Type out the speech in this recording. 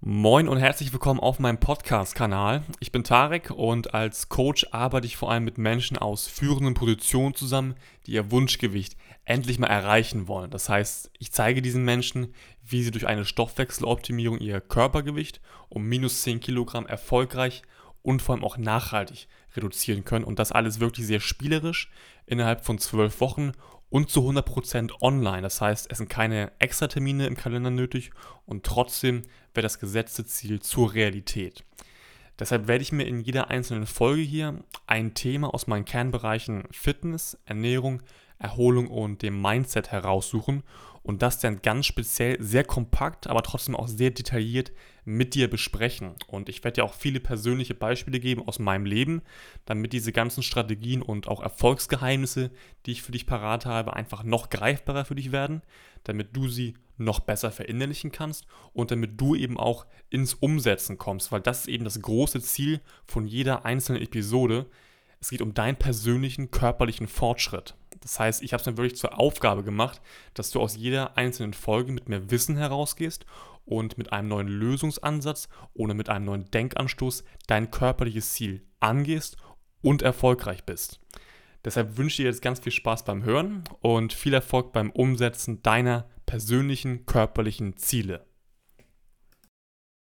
Moin und herzlich willkommen auf meinem Podcast-Kanal. Ich bin Tarek und als Coach arbeite ich vor allem mit Menschen aus führenden Positionen zusammen, die ihr Wunschgewicht endlich mal erreichen wollen. Das heißt, ich zeige diesen Menschen, wie sie durch eine Stoffwechseloptimierung ihr Körpergewicht um minus 10 Kilogramm erfolgreich und vor allem auch nachhaltig reduzieren können. Und das alles wirklich sehr spielerisch innerhalb von 12 Wochen und zu 100% online. Das heißt, es sind keine Extratermine im Kalender nötig und trotzdem wird das gesetzte Ziel zur Realität. Deshalb werde ich mir in jeder einzelnen Folge hier ein Thema aus meinen Kernbereichen Fitness, Ernährung, Erholung und dem Mindset heraussuchen und das dann ganz speziell sehr kompakt, aber trotzdem auch sehr detailliert mit dir besprechen. Und ich werde dir auch viele persönliche Beispiele geben aus meinem Leben, damit diese ganzen Strategien und auch Erfolgsgeheimnisse, die ich für dich parat habe, einfach noch greifbarer für dich werden, damit du sie noch besser verinnerlichen kannst und damit du eben auch ins Umsetzen kommst, weil das ist eben das große Ziel von jeder einzelnen Episode. Es geht um deinen persönlichen körperlichen Fortschritt. Das heißt, ich habe es mir wirklich zur Aufgabe gemacht, dass du aus jeder einzelnen Folge mit mehr Wissen herausgehst und mit einem neuen Lösungsansatz oder mit einem neuen Denkanstoß dein körperliches Ziel angehst und erfolgreich bist. Deshalb wünsche ich dir jetzt ganz viel Spaß beim Hören und viel Erfolg beim Umsetzen deiner persönlichen körperlichen Ziele.